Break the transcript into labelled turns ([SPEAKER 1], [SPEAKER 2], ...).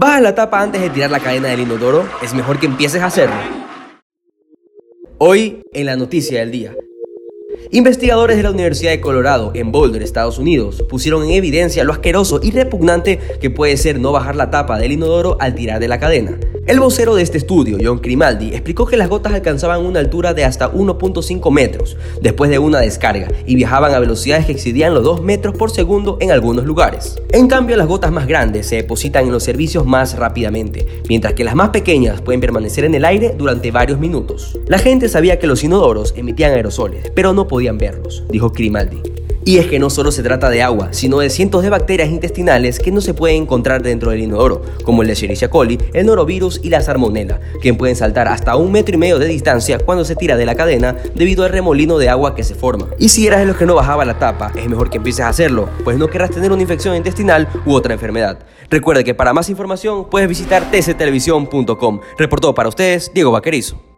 [SPEAKER 1] Baja la tapa antes de tirar la cadena del inodoro, es mejor que empieces a hacerlo. Hoy, en la noticia del día. Investigadores de la Universidad de Colorado en Boulder, Estados Unidos, pusieron en evidencia lo asqueroso y repugnante que puede ser no bajar la tapa del inodoro al tirar de la cadena. El vocero de este estudio, John Grimaldi, explicó que las gotas alcanzaban una altura de hasta 1.5 metros después de una descarga y viajaban a velocidades que excedían los 2 metros por segundo en algunos lugares. En cambio, las gotas más grandes se depositan en los servicios más rápidamente, mientras que las más pequeñas pueden permanecer en el aire durante varios minutos. La gente sabía que los inodoros emitían aerosoles, pero no podían verlos, dijo Grimaldi. Y es que no solo se trata de agua, sino de cientos de bacterias intestinales que no se pueden encontrar dentro del inodoro, como el Escherichia coli, el norovirus y la salmonella, que pueden saltar hasta un metro y medio de distancia cuando se tira de la cadena debido al remolino de agua que se forma. Y si eras de los que no bajaba la tapa, es mejor que empieces a hacerlo, pues no querrás tener una infección intestinal u otra enfermedad. Recuerde que para más información puedes visitar tctelevisión.com. Reportó para ustedes Diego Vaquerizo.